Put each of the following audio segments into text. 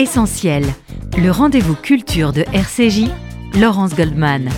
Essentiel, le rendez-vous culture de RCJ, Laurence Goldman.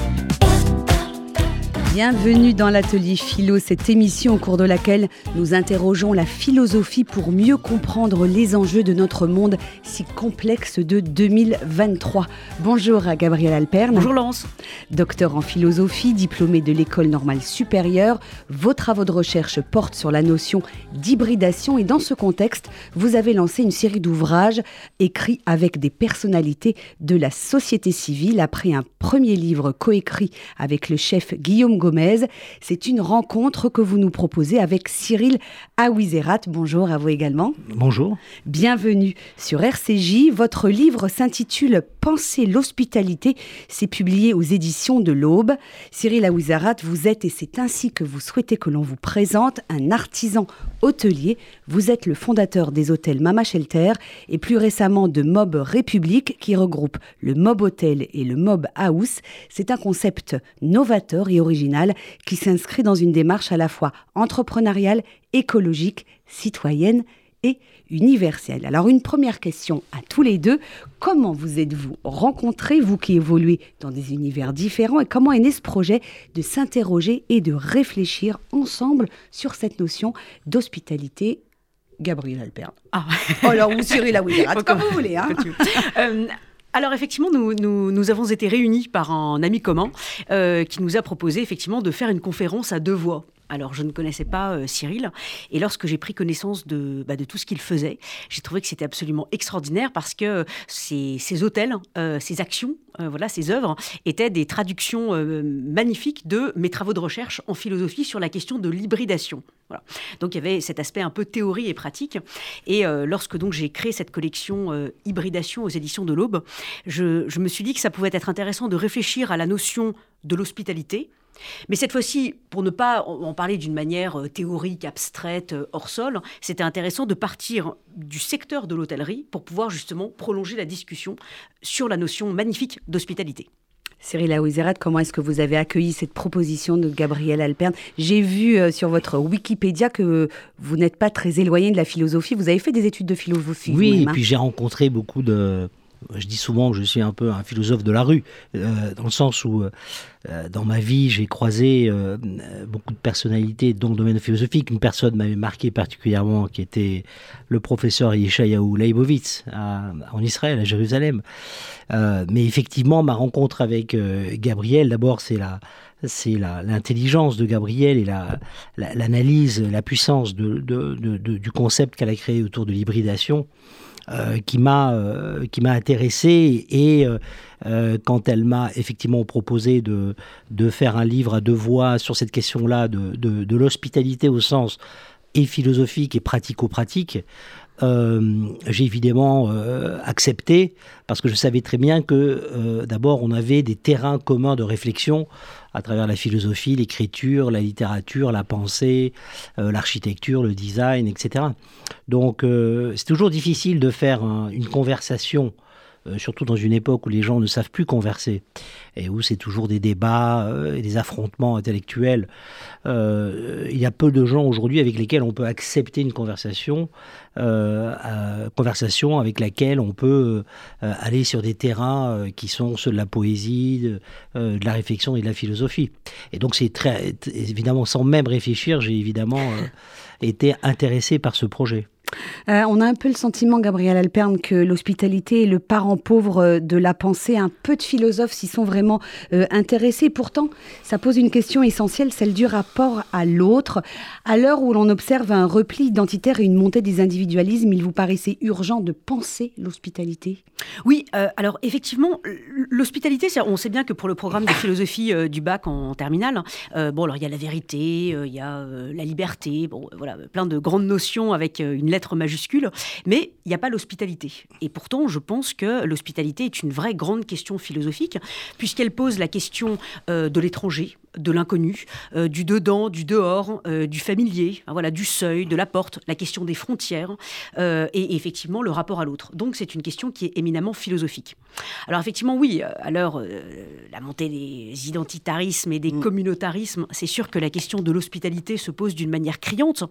Bienvenue dans l'atelier philo, cette émission au cours de laquelle nous interrogeons la philosophie pour mieux comprendre les enjeux de notre monde si complexe de 2023. Bonjour à Gabriel Alperne. Bonjour Laurence. Docteur en philosophie, diplômé de l'école normale supérieure, vos travaux de recherche portent sur la notion d'hybridation et dans ce contexte, vous avez lancé une série d'ouvrages écrits avec des personnalités de la société civile après un premier livre coécrit avec le chef Guillaume Gomez. C'est une rencontre que vous nous proposez avec Cyril Aouizerat. Bonjour à vous également. Bonjour. Bienvenue sur RCJ. Votre livre s'intitule Penser l'hospitalité. C'est publié aux éditions de l'Aube. Cyril Aouizerat, vous êtes, et c'est ainsi que vous souhaitez que l'on vous présente, un artisan hôtelier. Vous êtes le fondateur des hôtels Mama Shelter et plus récemment de Mob République qui regroupe le Mob Hotel et le Mob House. C'est un concept novateur et original qui s'inscrit dans une démarche à la fois entrepreneuriale, écologique, citoyenne et universelle. Alors une première question à tous les deux, comment vous êtes-vous rencontrés, vous qui évoluez dans des univers différents, et comment est né ce projet de s'interroger et de réfléchir ensemble sur cette notion d'hospitalité Gabriel Alperne. Ah. Oh, alors, vous Cyril Aouiderat, comme vous voulez. Hein. Euh, alors effectivement, nous, nous, avons été réunis par un ami commun euh, qui nous a proposé effectivement de faire une conférence à deux voix. Alors, je ne connaissais pas euh, Cyril. Et lorsque j'ai pris connaissance de, bah, de tout ce qu'il faisait, j'ai trouvé que c'était absolument extraordinaire parce que ces, ces hôtels, euh, ces actions, euh, voilà, ces œuvres étaient des traductions magnifiques de mes travaux de recherche en philosophie sur la question de l'hybridation. Voilà. Donc, il y avait cet aspect un peu théorie et pratique. Et lorsque donc j'ai créé cette collection Hybridation aux éditions de l'Aube, je, je me suis dit que ça pouvait être intéressant de réfléchir à la notion de l'hospitalité mais cette fois-ci, pour ne pas en parler d'une manière euh, théorique, abstraite, euh, hors sol, c'était intéressant de partir du secteur de l'hôtellerie pour pouvoir justement prolonger la discussion sur la notion magnifique d'hospitalité. Cyril Aouizerat, comment est-ce que vous avez accueilli cette proposition de Gabriel Alperne J'ai vu euh, sur votre Wikipédia que vous n'êtes pas très éloigné de la philosophie. Vous avez fait des études de philosophie. Oui, et hein? puis j'ai rencontré beaucoup de je dis souvent que je suis un peu un philosophe de la rue, euh, dans le sens où euh, dans ma vie j'ai croisé euh, beaucoup de personnalités dans le domaine philosophique. Une personne m'avait marqué particulièrement, qui était le professeur Yeshayahu Leibovitz en Israël, à Jérusalem. mais effectivement, ma rencontre avec Gabriel, d'abord, c'est la, c'est l'intelligence de Gabriel et l'analyse, la, la, puissance de, du concept qu'elle a créé autour de l'hybridation. Euh, qui m'a euh, qui m'a intéressé et euh, quand elle m'a effectivement proposé de, de faire un livre à deux voix sur cette question-là de, de, de l'hospitalité au sens et philosophique et pratico-pratique, euh, j'ai évidemment euh, accepté parce que je savais très bien que euh, d'abord on avait des terrains communs de réflexion à travers la philosophie, l'écriture, la littérature, la pensée, l'architecture, le design, etc. Donc c'est toujours difficile de faire une conversation euh, surtout dans une époque où les gens ne savent plus converser et où c'est toujours des débats euh, et des affrontements intellectuels. Euh, il y a peu de gens aujourd'hui avec lesquels on peut accepter une conversation, conversation avec laquelle on peut aller sur des terrains qui sont ceux de la poésie, de, la réflexion et de la philosophie. Et donc c'est très évidemment sans même réfléchir, j'ai évidemment été intéressé par ce projet. Euh, on a un peu le sentiment, Gabriel Alperne, que l'hospitalité est le parent pauvre euh, de la pensée. Un peu de philosophes s'y sont vraiment euh, intéressés. Pourtant, ça pose une question essentielle, celle du rapport à l'autre. À l'heure où l'on observe un repli identitaire et une montée des individualismes, il vous paraissait urgent de penser l'hospitalité? Oui, alors effectivement, l'hospitalité, on sait bien que pour le programme de philosophie du bac en terminale, bon, alors il y a la vérité, il y a la liberté, bon, voilà, plein de grandes notions avec une lettre majuscule, mais il n'y a pas l'hospitalité. Et pourtant, je pense que l'hospitalité est une vraie grande question philosophique, puisqu'elle pose la question euh, de l'étranger, de l'inconnu, euh, du dedans, du dehors, euh, du familier, hein, voilà, du seuil, de la porte, la question des frontières et, effectivement le rapport à l'autre. Donc c'est une question qui est éminemment philosophique. Alors effectivement oui, à l'heure la montée des identitarismes et des mm. communautarismes, c'est sûr que la question de l'hospitalité se pose d'une manière criante,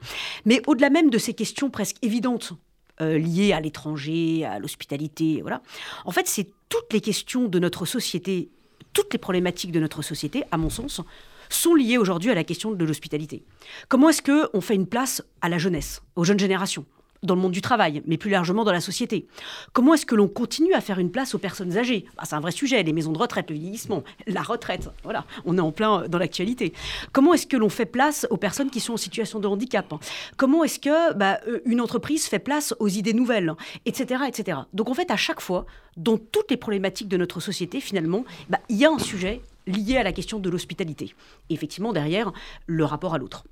mais au-delà même de ces questions presque évidentes liées à l'étranger, à l'hospitalité, voilà. En fait, c'est toutes les questions de notre société, toutes les problématiques de notre société, à mon sens, sont liées aujourd'hui à la question de l'hospitalité. Comment est-ce qu'on fait une place à la jeunesse, aux jeunes générations? Dans le monde du travail, mais plus largement dans la société. Comment est-ce que l'on continue à faire une place aux personnes âgées? Bah, C'est un vrai sujet, les maisons de retraite, le vieillissement, la retraite, voilà, on est en plein dans l'actualité. Comment est-ce que l'on fait place aux personnes qui sont en situation de handicap? Comment est-ce que bah, euh, une entreprise fait place aux idées nouvelles, etc., etc. Donc en fait, à chaque fois, dans toutes les problématiques de notre société, finalement, bah, il y a un sujet lié à la question de l'hospitalité. Et effectivement, derrière, le rapport à l'autre.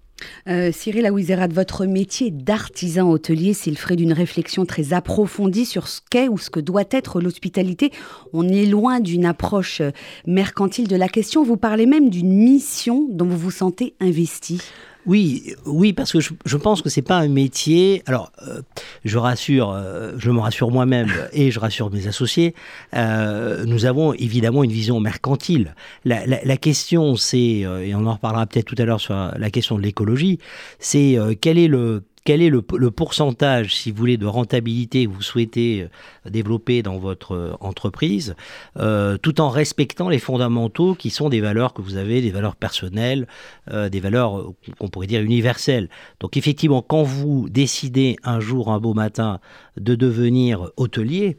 Euh, Cyril Aouizerat, votre métier d'artisan hôtelier, c'est le d'une réflexion très approfondie sur ce qu'est ou ce que doit être l'hospitalité. On est loin d'une approche euh, mercantile de la question. Vous parlez même d'une mission dont vous vous sentez investi. Oui, oui, parce que je, pense que c'est pas un métier. Alors, euh, je rassure, euh, je me rassure moi-même et je rassure mes associés. Euh, nous avons évidemment une vision mercantile. La, la question, c'est, et on en reparlera peut-être tout à l'heure sur la question de l'écologie, c'est quel est le quel est le, pourcentage, si vous voulez, de rentabilité que vous souhaitez euh, développer dans votre euh, entreprise, euh, tout en respectant les fondamentaux qui sont des valeurs que vous avez, des valeurs personnelles, des valeurs qu'on pourrait dire universelles. Donc effectivement, quand vous décidez un jour, un beau matin, de devenir hôtelier,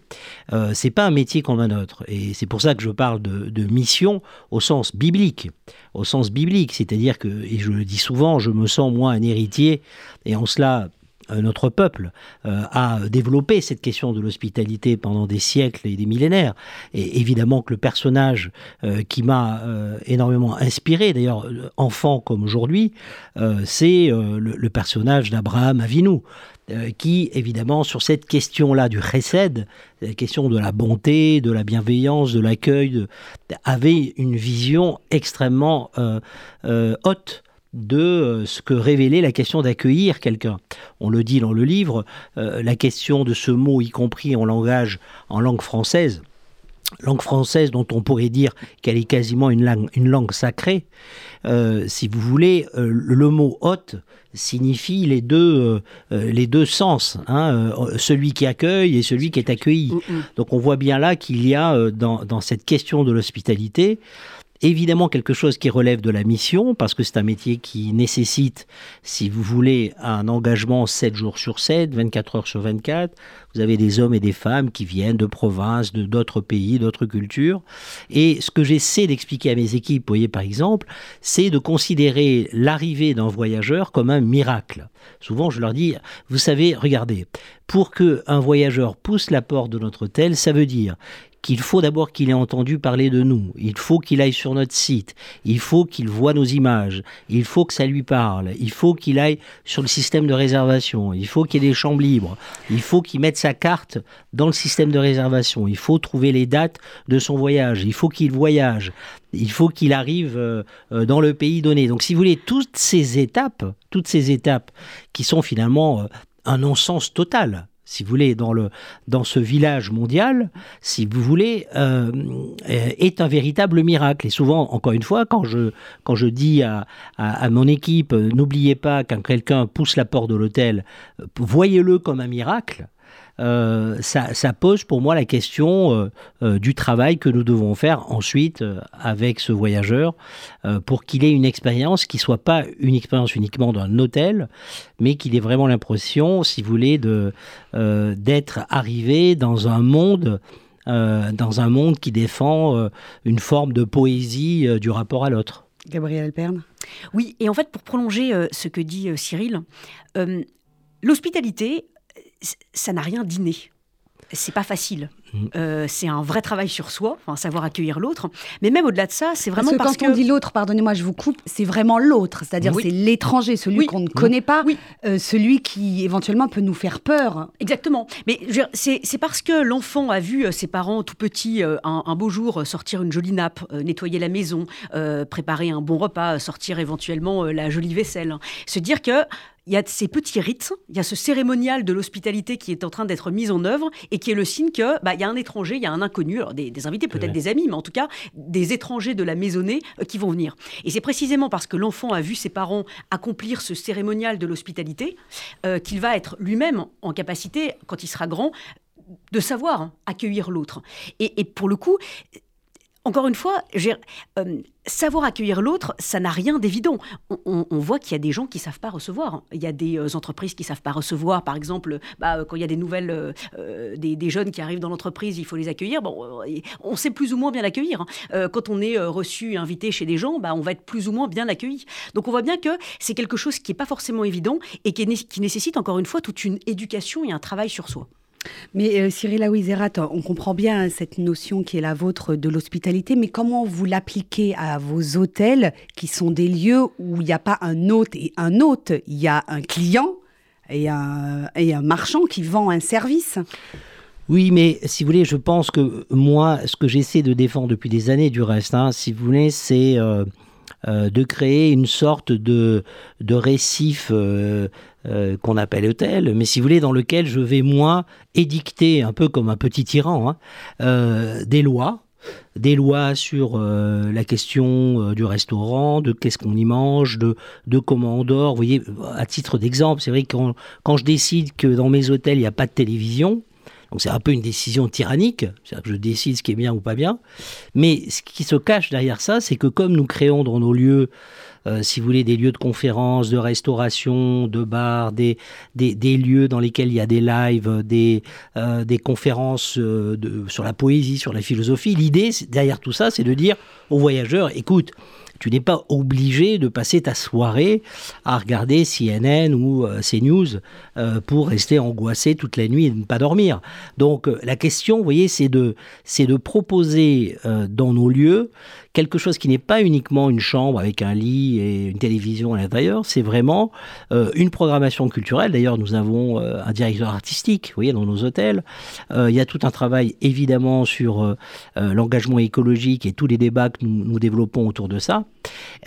c'est pas un métier comme un autre. Et c'est pour ça que je parle de mission au sens biblique, au sens biblique, c'est-à-dire que, et je le dis souvent, je me sens moi un héritier, et en cela euh, notre peuple euh, a développé cette question de l'hospitalité pendant des siècles et des millénaires. Et évidemment que le personnage euh, qui m'a énormément inspiré, d'ailleurs enfant comme aujourd'hui, c'est le, personnage d'Abraham Avinu qui, évidemment, sur cette question-là du chesed, la question de la bonté, de la bienveillance, de l'accueil, avait une vision extrêmement haute de euh, ce que révélait la question d'accueillir quelqu'un. On le dit dans le livre, euh, la question de ce mot, y compris en langage, en langue française, langue française dont on pourrait dire qu'elle est quasiment une langue, une langue sacrée, euh, si vous voulez, le mot hôte signifie les deux, les deux sens, hein, celui qui accueille et celui qui est accueilli. Donc on voit bien là qu'il y a dans, dans cette question de l'hospitalité évidemment quelque chose qui relève de la mission, parce que c'est un métier qui nécessite, si vous voulez, un engagement 7 jours sur 7, 24 heures sur 24. Vous avez des hommes et des femmes qui viennent de provinces, de d'autres pays, d'autres cultures. Et ce que j'essaie d'expliquer à mes équipes, vous voyez par exemple, c'est de considérer l'arrivée d'un voyageur comme un miracle. Souvent, je leur dis, vous savez, regardez, pour que un voyageur pousse la porte de notre hôtel, ça veut dire qu'il faut d'abord qu'il ait entendu parler de nous, il faut qu'il aille sur notre site, il faut qu'il voit nos images, il faut que ça lui parle, il faut qu'il aille sur le système de réservation, il faut qu'il ait des chambres libres, il faut qu'il mette sa carte dans le système de réservation, il faut trouver les dates de son voyage, il faut qu'il voyage, il faut qu'il arrive euh, euh, dans le pays donné. Donc si vous voulez, toutes ces étapes, toutes ces étapes qui sont finalement euh, un non-sens total, si vous voulez, dans, le, dans ce village mondial, si vous voulez, euh, est un véritable miracle. Et souvent, encore une fois, quand je, quand je dis à, à, mon équipe, n'oubliez pas quand quelqu'un pousse la porte de l'hôtel, voyez-le comme un miracle, euh, ça, pose pour moi la question euh, euh, du travail que nous devons faire ensuite avec ce voyageur pour qu'il ait une expérience qui soit pas une expérience uniquement d'un hôtel, mais qu'il ait vraiment l'impression, si vous voulez, de d'être arrivé dans un monde. dans un monde qui défend une forme de poésie du rapport à l'autre. Gabriel Perne Oui, et en fait, pour prolonger ce que dit Cyril, l'hospitalité, ça n'a rien d'inné. C'est pas facile. Mm. Euh, c'est un vrai travail sur soi, enfin, savoir accueillir l'autre. Mais même au-delà de ça, c'est vraiment parce que quand on dit l'autre, pardonnez-moi, je vous coupe, c'est vraiment l'autre, c'est-à-dire c'est l'étranger, celui qu'on ne connaît pas, euh, celui qui éventuellement peut nous faire peur. Exactement. Mais c'est parce que l'enfant a vu euh, ses parents tout petits un, beau jour sortir une jolie nappe, nettoyer la maison, préparer un bon repas, sortir éventuellement la jolie vaisselle. Se dire que il y a ces petits rites, il y a ce cérémonial de l'hospitalité qui est en train d'être mis en œuvre et qui est le signe que bah, il y a un étranger, il y a un inconnu, alors des, invités, peut-être des amis, mais en tout cas des étrangers de la maisonnée euh, qui vont venir. Et c'est précisément parce que l'enfant a vu ses parents accomplir ce cérémonial de l'hospitalité euh, qu'il va être lui-même en capacité, quand il sera grand, de savoir accueillir l'autre. Et, et, pour le coup, encore une fois, euh, savoir accueillir l'autre, ça n'a rien d'évident. On, voit qu'il y a des gens qui savent pas recevoir. Il y a des euh, entreprises qui savent pas recevoir. Par exemple, bah, quand il y a des nouvelles, euh, des, jeunes qui arrivent dans l'entreprise, il faut les accueillir. Bon, on sait plus ou moins bien l'accueillir. Hein. quand on est reçu, invité chez des gens, bah, on va être plus ou moins bien accueilli. Donc on voit bien que c'est quelque chose qui n'est pas forcément évident et qui nécessite encore une fois toute une éducation et un travail sur soi. Mais euh, Cyril Aouizerat, on comprend bien cette notion qui est la vôtre de l'hospitalité, mais comment vous l'appliquez à vos hôtels qui sont des lieux où il n'y a pas un hôte et un hôte, il y a un client et un, et un marchand qui vend un service? Oui, mais si vous voulez, je pense que moi, ce que j'essaie de défendre depuis des années, du reste, hein, si vous voulez, c'est euh, de créer une sorte de, de récif euh, euh, qu'on appelle hôtel, mais si vous voulez, dans lequel je vais, moi, édicter, un peu comme un petit tyran, hein, des lois, des lois sur la question du restaurant, de qu'est-ce qu'on y mange, de, de comment on dort. Vous voyez, à titre d'exemple, c'est vrai que quand, quand, je décide que dans mes hôtels, il n'y a pas de télévision, donc c'est un peu une décision tyrannique, c'est-à-dire que je décide ce qui est bien ou pas bien. Mais ce qui se cache derrière ça, c'est que comme nous créons dans nos lieux, euh, si vous voulez, des lieux de conférence, de restauration, de bars, des, lieux dans lesquels il y a des lives, des, euh, conférences euh, sur la poésie, sur la philosophie, l'idée derrière tout ça, c'est de dire aux voyageurs, écoute, tu n'es pas obligé de passer ta soirée à regarder CNN ou euh, CNews euh, pour rester angoissé toute la nuit et ne pas dormir. Donc euh, la question, vous voyez, c'est de, c'est de proposer dans nos lieux quelque chose qui n'est pas uniquement une chambre avec un lit et une télévision à l'intérieur, c'est vraiment euh, une programmation culturelle. D'ailleurs, nous avons euh, un directeur artistique, vous voyez, dans nos hôtels. Euh, il y a tout un travail, évidemment, sur l'engagement écologique et tous les débats que nous, nous développons autour de ça.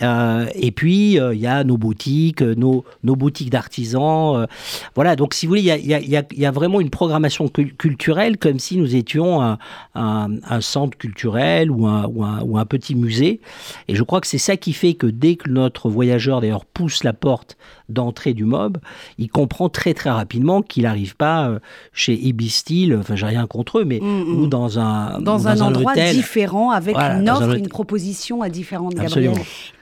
Et puis, il y a nos boutiques, nos, nos boutiques d'artisans. voilà, donc si vous voulez, il y a, y a, y a vraiment une programmation culturelle comme si nous étions un, centre culturel ou un petit musée. Et je crois que c'est ça qui fait que dès que notre voyageur d'ailleurs pousse la porte d'entrée du mob, il comprend très très rapidement qu'il n'arrive pas euh, chez Ibistil, enfin j'ai rien contre eux, mais mm, mm. ou dans un dans, un, endroit différent avec une offre, une proposition à différentes. Gabriel.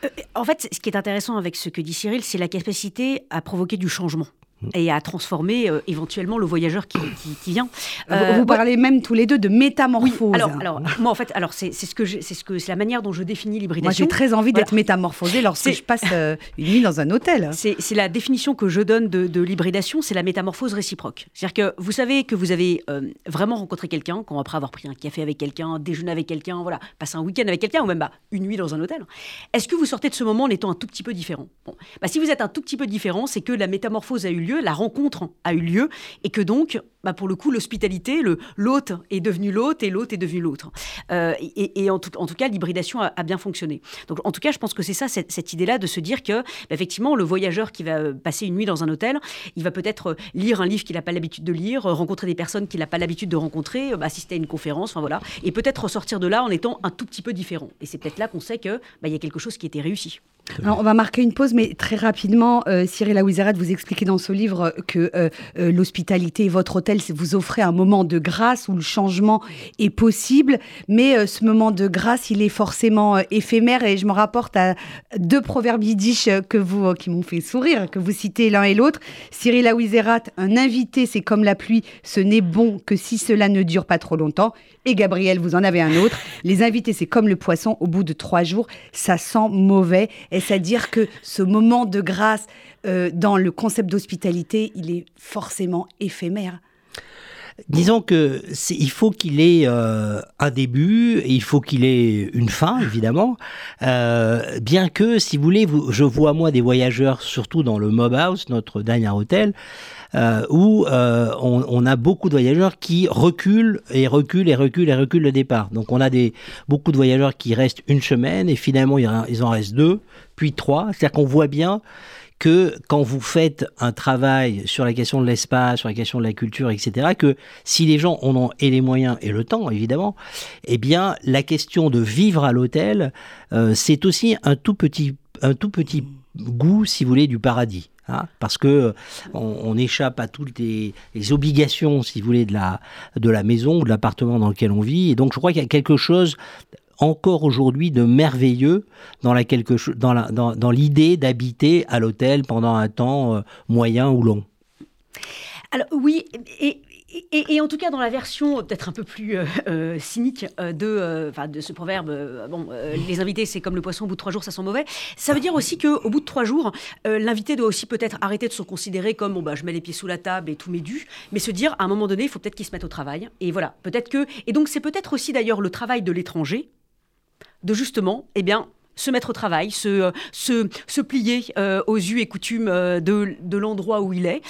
Euh, en fait, ce qui est intéressant avec ce que dit Cyril, c'est la capacité à provoquer du changement et à transformer euh, éventuellement le voyageur qui, vient. vous, euh, parlez même tous les deux de métamorphose. alors, alors, moi en fait, alors c'est ce que c'est ce que c'est la manière dont je définis l'hybridation. Moi j'ai très envie d'être métamorphosée lorsque je passe euh, une nuit dans un hôtel. C'est la définition que je donne de, l'hybridation, c'est la métamorphose réciproque. C'est-à-dire que vous savez que vous avez vraiment rencontré quelqu'un, quand après avoir pris un café avec quelqu'un, déjeuner avec quelqu'un, voilà, passer un week-end avec quelqu'un ou même bah, une nuit dans un hôtel. Est-ce que vous sortez de ce moment en étant un tout petit peu différent? Bon. bah, si vous êtes un tout petit peu différent, c'est que la métamorphose a eu lieu la rencontre a eu lieu, et que donc, bah pour le coup, l'hospitalité, l'hôte est devenu l'hôte et l'hôte est devenu l'autre. Euh, et, en, tout, cas, l'hybridation a, bien fonctionné. Donc, en tout cas, je pense que c'est ça, cette, idée-là de se dire que, bah, effectivement, le voyageur qui va passer une nuit dans un hôtel, il va peut-être lire un livre qu'il n'a pas l'habitude de lire, rencontrer des personnes qu'il n'a pas l'habitude de rencontrer, assister à une conférence, enfin voilà, et peut-être ressortir de là en étant un tout petit peu différent. Et c'est peut-être là qu'on sait qu'il bah, y a quelque chose qui était réussi. Alors, on va marquer une pause, mais très rapidement, euh, Cyril Aouizarat, vous expliquez dans ce livre que euh, euh, l'hospitalité, votre hôtel, vous offrez un moment de grâce où le changement est possible, mais ce moment de grâce, il est forcément éphémère. Et je me rapporte à deux proverbes yiddish que vous, qui m'ont fait sourire, que vous citez l'un et l'autre. Cyril Aouizerat, un invité, c'est comme la pluie, ce n'est bon que si cela ne dure pas trop longtemps. Et Gabriel, vous en avez un autre. Les invités, c'est comme le poisson, au bout de trois jours, ça sent mauvais. Est-ce à dire que ce moment de grâce euh, dans le concept d'hospitalité, il est forcément éphémère? Disons que il faut qu'il ait euh, un début et il faut qu'il ait une fin, évidemment. Euh, bien que, si vous voulez, je vois moi des voyageurs, surtout dans le Mob House, notre dernier hôtel, euh, où euh, on, a beaucoup de voyageurs qui reculent et reculent et reculent et reculent le départ. Donc on a des, beaucoup de voyageurs qui restent une semaine et finalement ils en restent deux, puis trois. C'est-à-dire qu'on voit bien que quand vous faites un travail sur la question de l'espace, sur la question de la culture, etc., que si les gens en ont et les moyens et le temps, évidemment, eh bien, la question de vivre à l'hôtel, euh, c'est aussi un tout petit, un tout petit goût, si vous voulez, du paradis. Hein, parce que on, échappe à toutes les, obligations, si vous voulez, de la, de la maison ou de l'appartement dans lequel on vit. Et donc, je crois qu'il y a quelque chose encore aujourd'hui de merveilleux dans, la quelque, dans, la, dans, dans l'idée d'habiter à l'hôtel pendant un temps euh, moyen ou long. Alors oui, et, et, en tout cas, dans la version peut-être un peu plus euh, euh, cynique de, de ce proverbe, bon, les invités, c'est comme le poisson, au bout de trois jours, ça sent mauvais. Ça veut dire aussi qu'au bout de trois jours, l'invité doit aussi peut-être arrêter de se considérer comme bon, bah, je mets les pieds sous la table et tout m'est dû, mais se dire à un moment donné, il faut peut-être qu'il se mette au travail. Et voilà, peut-être que. Et donc, c'est peut-être aussi d'ailleurs le travail de l'étranger, de justement, eh bien, se mettre au travail, se, euh, se, plier euh, aux us et coutumes euh, de, l'endroit où il est,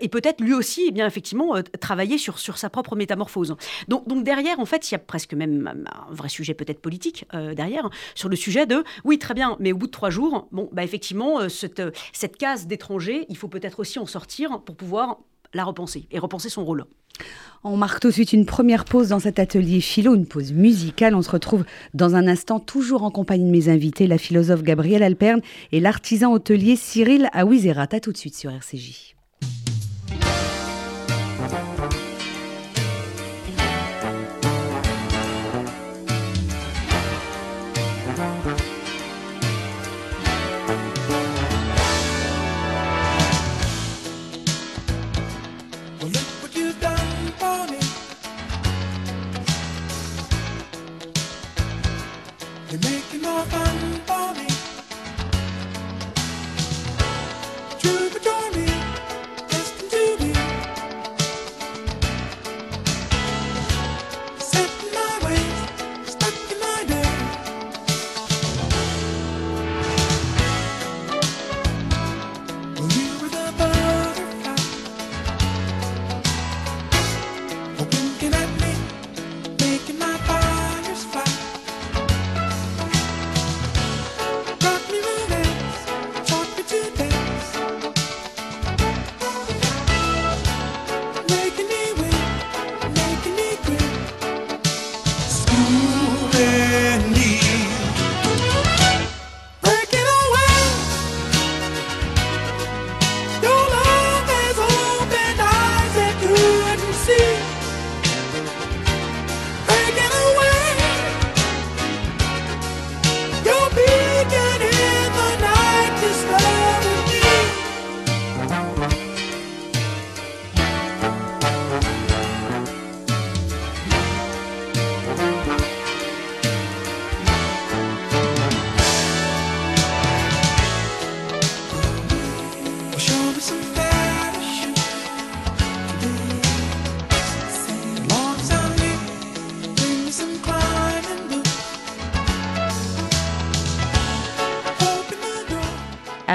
et peut-être lui aussi, eh bien, effectivement, travailler sur, sur sa propre métamorphose. Donc, donc derrière, en fait, il y a presque même un vrai sujet peut-être politique derrière, sur le sujet de, oui, très bien, mais au bout de trois jours, bon, bah, effectivement, cette, cette case d'étranger, il faut peut-être aussi en sortir pour pouvoir la repenser et repenser son rôle. On marque tout de suite une première pause dans cet atelier philo, une pause musicale. On se retrouve dans un instant, toujours en compagnie de mes invités, la philosophe Gabrielle Alperne et l'artisan hôtelier Cyril Awizerat. A tout de suite sur RCJ.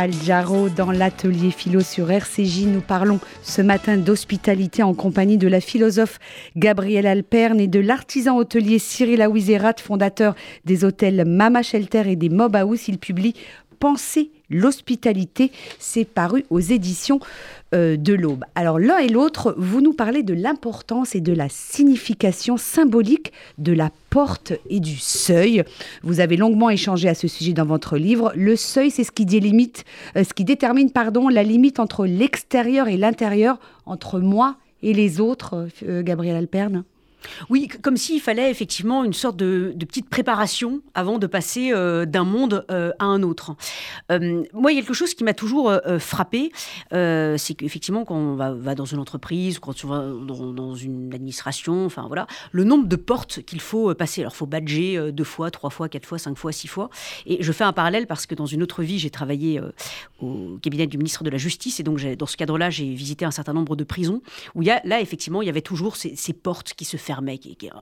Al Jarreau dans l'atelier philo sur RCJ. Nous parlons ce matin d'hospitalité en compagnie de la philosophe Gabrielle Alperne et de l'artisan hôtelier Cyril Aouizerat, fondateur des hôtels Mama Shelter et des Mob House. Il publie Penser l'hospitalité. C'est paru aux éditions euh, de l'Aube. Alors l'un et l'autre, vous nous parlez de l'importance et de la signification symbolique de la porte et du seuil. Vous avez longuement échangé à ce sujet dans votre livre. Le seuil, c'est ce qui délimite, euh, ce qui détermine, pardon, la limite entre l'extérieur et l'intérieur, entre moi et les autres, euh, Gabriel Alperne. Oui, comme s'il fallait effectivement une sorte de, petite préparation avant de passer euh, d'un monde euh, à un autre. Euh, moi, il y a quelque chose qui m'a toujours frappé, c'est qu'effectivement, quand on va, dans une entreprise, quand on va dans, une administration, enfin voilà, le nombre de portes qu'il faut passer. Alors, il faut badger deux fois, trois fois, quatre fois, cinq fois, six fois. Et je fais un parallèle parce que dans une autre vie, j'ai travaillé au cabinet du ministre de la Justice, et donc dans ce cadre-là, j'ai visité un certain nombre de prisons où il y a, là, effectivement, il y avait toujours ces, ces portes qui se ferment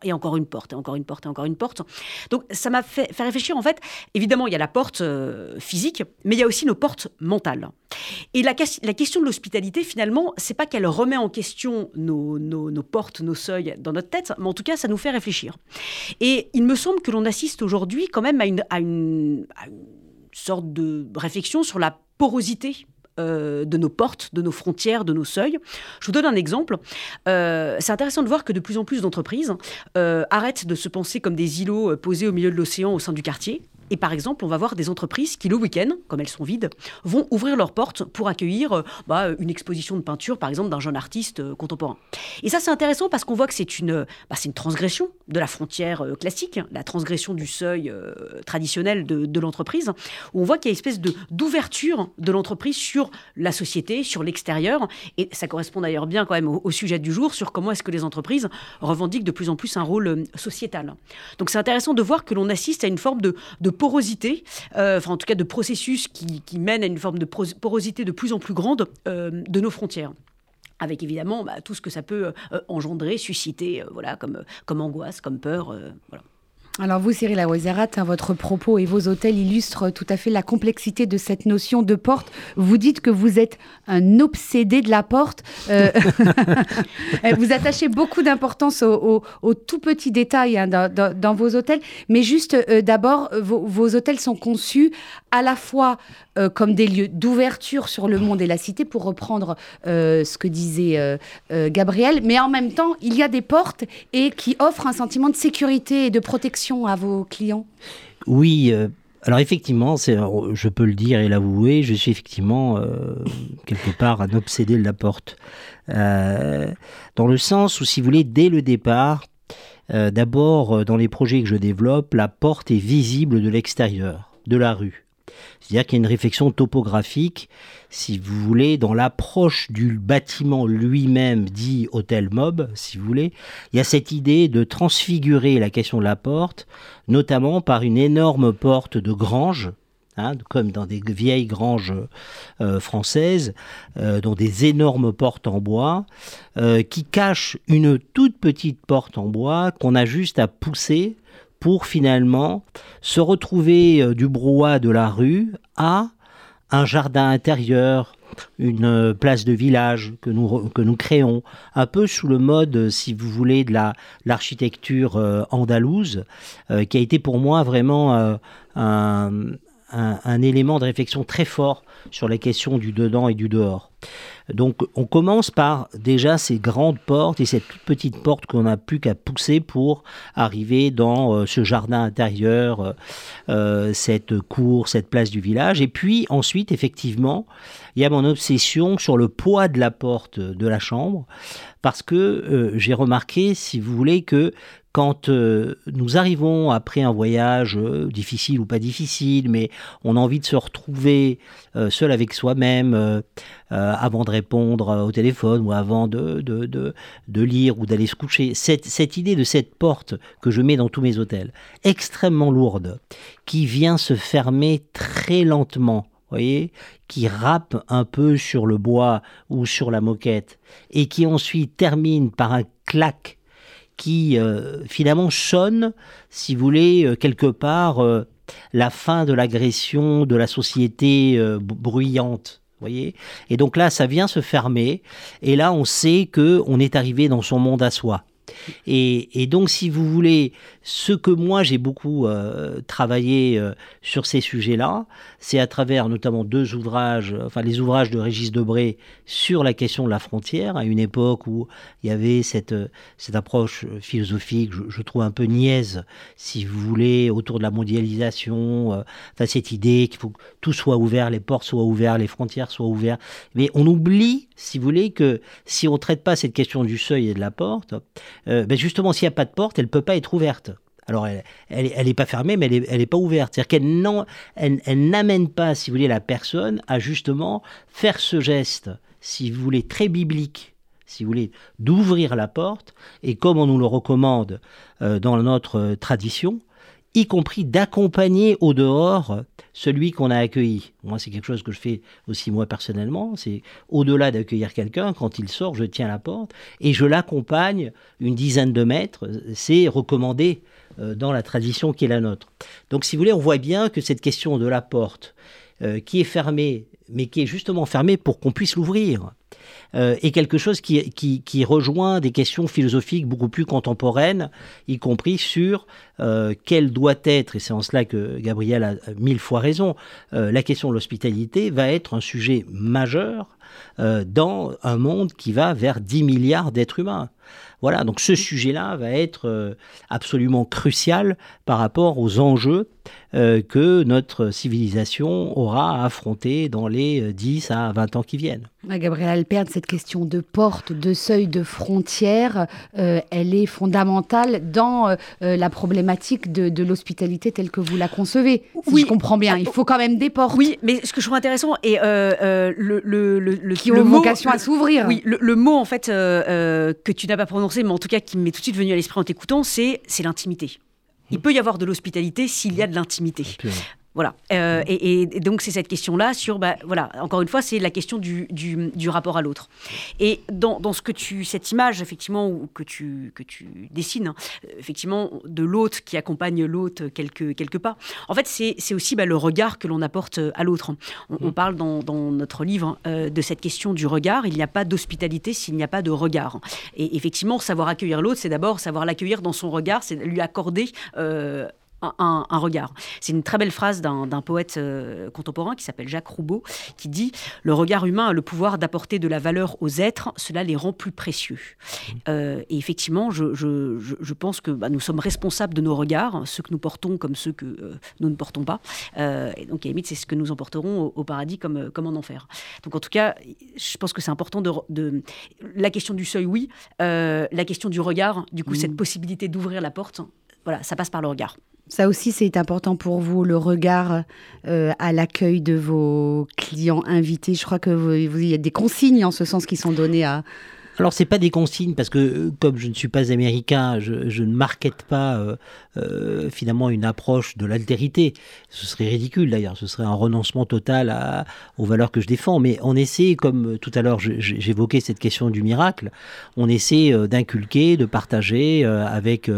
et, encore une porte, et encore une porte, et encore une porte. Donc ça m'a fait, réfléchir, en fait, évidemment, il y a la porte euh, physique, mais il y a aussi nos portes mentales. Et la, question de l'hospitalité, finalement, c'est pas qu'elle remet en question nos, portes, nos seuils dans notre tête, mais en tout cas, ça nous fait réfléchir. Et il me semble que l'on assiste aujourd'hui quand même à une sorte de réflexion sur la porosité euh, de nos portes, de nos frontières, de nos seuils. Je vous donne un exemple. Euh, c'est intéressant de voir que de plus en plus d'entreprises euh, arrêtent de se penser comme des îlots posés au milieu de l'océan au sein du quartier et par exemple, on va voir des entreprises qui, le week-end, comme elles sont vides, vont ouvrir leurs portes pour accueillir euh, bah, une exposition de peinture, par exemple, d'un jeune artiste euh, contemporain. Et ça, c'est intéressant parce qu'on voit que c'est une, bah, une transgression de la frontière euh, classique, la transgression du seuil traditionnel de, l'entreprise, où on voit qu'il y a une espèce d'ouverture de, l'entreprise sur la société, sur l'extérieur. Et ça correspond d'ailleurs bien quand même au, sujet du jour sur comment est-ce que les entreprises revendiquent de plus en plus un rôle sociétal. Donc c'est intéressant de voir que l'on assiste à une forme de, de porosité, euh, enfin en tout cas de processus qui, qui mènent à une forme de porosité de plus en plus grande euh, de nos frontières avec évidemment bah, tout ce que ça peut euh, engendrer, susciter, voilà, comme, comme angoisse, comme peur. voilà. Alors vous, Cyril Aouazarat, hein, votre propos et vos hôtels illustrent tout à fait la complexité de cette notion de porte. Vous dites que vous êtes un obsédé de la porte. Euh, vous attachez beaucoup d'importance aux, tout petits détails hein, dans, vos hôtels. Mais juste euh, d'abord, vos, hôtels sont conçus à la fois euh, comme des lieux d'ouverture sur le monde et la cité, pour reprendre ce que disait Gabriel, mais en même temps, il y a des portes et qui offrent un sentiment de sécurité et de protection à vos clients? Oui. Euh, alors effectivement, je peux le dire et l'avouer, je suis effectivement euh, quelque part un obsédé de la porte. Euh, dans le sens où, si vous voulez, dès le départ, d'abord dans les projets que je développe, la porte est visible de l'extérieur, de la rue. C'est-à-dire qu'il y a une réflexion topographique, si vous voulez, dans l'approche du bâtiment lui-même dit hôtel mob, si vous voulez. Il y a cette idée de transfigurer la question de la porte, notamment par une énorme porte de grange, Hein, comme dans des vieilles granges euh, françaises, euh, dont des énormes portes en bois, euh, qui cachent une toute petite porte en bois qu'on a juste à pousser pour finalement se retrouver euh, du brouhaha de la rue à un jardin intérieur, une euh, place de village que nous, que nous créons, un peu sous le mode, si vous voulez, de la, l'architecture euh, andalouse, qui a été pour moi vraiment un, un, élément de réflexion très fort sur la question du dedans et du dehors. Donc on commence par déjà ces grandes portes et cette petite porte qu'on n'a plus qu'à pousser pour arriver dans euh, ce jardin intérieur, euh, euh, cette cour, cette place du village. Et puis ensuite, effectivement, il y a mon obsession sur le poids de la porte de la chambre parce que j'ai remarqué, si vous voulez, que quand euh, nous arrivons après un voyage euh, difficile ou pas difficile, mais on a envie de se retrouver euh, seul avec soi-même avant de répondre au téléphone ou avant de, de, de, lire ou d'aller se coucher, cette, cette, idée de cette porte que je mets dans tous mes hôtels, extrêmement lourde, qui vient se fermer très lentement, voyez, qui râpe un peu sur le bois ou sur la moquette, et qui ensuite termine par un clac qui euh, finalement sonne, si vous voulez, euh, quelque part euh, la fin de l'agression de la société bruyante. Voyez? Et donc là, ça vient se fermer, et là, on sait que on est arrivé dans son monde à soi. Et, donc, si vous voulez, ce que moi j'ai beaucoup euh, travaillé euh, sur ces sujets-là, c'est à travers notamment deux ouvrages, enfin les ouvrages de Régis Debré sur la question de la frontière, à une époque où il y avait cette, cette approche philosophique, je, trouve un peu niaise, si vous voulez, autour de la mondialisation, euh, enfin cette idée qu'il faut que tout soit ouvert, les portes soient ouvertes, les frontières soient ouvertes. Mais on oublie, si vous voulez, que si on ne traite pas cette question du seuil et de la porte, euh, ben justement, s'il n'y a pas de porte, elle ne peut pas être ouverte. Alors, elle n'est elle, pas fermée, mais elle n'est pas ouverte. C'est-à-dire qu'elle elle, n'amène pas, si vous voulez, la personne à justement faire ce geste, si vous voulez, très biblique, si vous voulez, d'ouvrir la porte, et comme on nous le recommande euh, dans notre tradition, y compris d'accompagner au dehors celui qu'on a accueilli. Moi, c'est quelque chose que je fais aussi moi personnellement. C'est au-delà d'accueillir quelqu'un, quand il sort, je tiens la porte et je l'accompagne une dizaine de mètres. C'est recommandé euh, dans la tradition qui est la nôtre. Donc, si vous voulez, on voit bien que cette question de la porte, euh, qui est fermée, mais qui est justement fermée pour qu'on puisse l'ouvrir. euh, est quelque chose qui, qui, rejoint des questions philosophiques beaucoup plus contemporaines, y compris sur euh, quelle doit être, et c'est en cela que Gabriel a mille fois raison, euh, la question de l'hospitalité va être un sujet majeur dans un monde qui va vers 10 milliards d'êtres humains. Voilà, donc ce sujet-là va être absolument crucial par rapport aux enjeux que notre civilisation aura à affronter dans les 10 à 20 ans qui viennent. Gabriel Alperne, cette question de porte, de seuil, de frontière, euh, elle est fondamentale dans euh, euh, la problématique de, l'hospitalité telle que vous la concevez. Si oui, je comprends bien, il faut quand même des portes. Oui, mais ce que je trouve intéressant et le, le, le, qui ont vocation à s'ouvrir. Oui, le, mot en fait que tu n'as pas prononcé, mais en tout cas qui m'est tout de suite venu à l'esprit en t'écoutant, c'est c'est l'intimité. Il peut y avoir de l'hospitalité s'il y a de l'intimité. Voilà. Euh, et, donc, c'est cette question-là sur, bah, voilà, encore une fois, c'est la question du, du, rapport à l'autre. Et dans, dans, ce que tu, cette image, effectivement, que tu, que tu dessines, hein, effectivement, de l'autre qui accompagne l'autre quelques, pas, en fait, c'est aussi bah, le regard que l'on apporte à l'autre. On, mmh. parle dans, dans, notre livre euh, de cette question du regard. Il n'y a pas d'hospitalité s'il n'y a pas de regard. Et effectivement, savoir accueillir l'autre, c'est d'abord savoir l'accueillir dans son regard, c'est lui accorder euh, un, regard. C'est une très belle phrase d'un poète euh, contemporain qui s'appelle Jacques Roubaud, qui dit Le regard humain a le pouvoir d'apporter de la valeur aux êtres, cela les rend plus précieux. Mmh. Euh, et effectivement, je, je, je, pense que bah, nous sommes responsables de nos regards, ceux que nous portons comme ceux que euh, nous ne portons pas. et donc, à limite, c'est ce que nous emporterons au, paradis comme, comme en enfer. Donc, en tout cas, je pense que c'est important de, de, La question du seuil, oui. la question du regard, du coup, mmh. cette possibilité d'ouvrir la porte, voilà, ça passe par le regard. Ça aussi, c'est important pour vous, le regard euh, à l'accueil de vos clients invités. Je crois que vous, y a des consignes en ce sens qui sont données à, alors, c'est pas des consignes parce que, euh, comme je ne suis pas américain, je, ne markete pas euh, euh, finalement une approche de l'altérité. Ce serait ridicule d'ailleurs, ce serait un renoncement total aux valeurs que je défends. Mais on essaie, comme tout à l'heure j'évoquais cette question du miracle, on essaie d'inculquer, de partager avec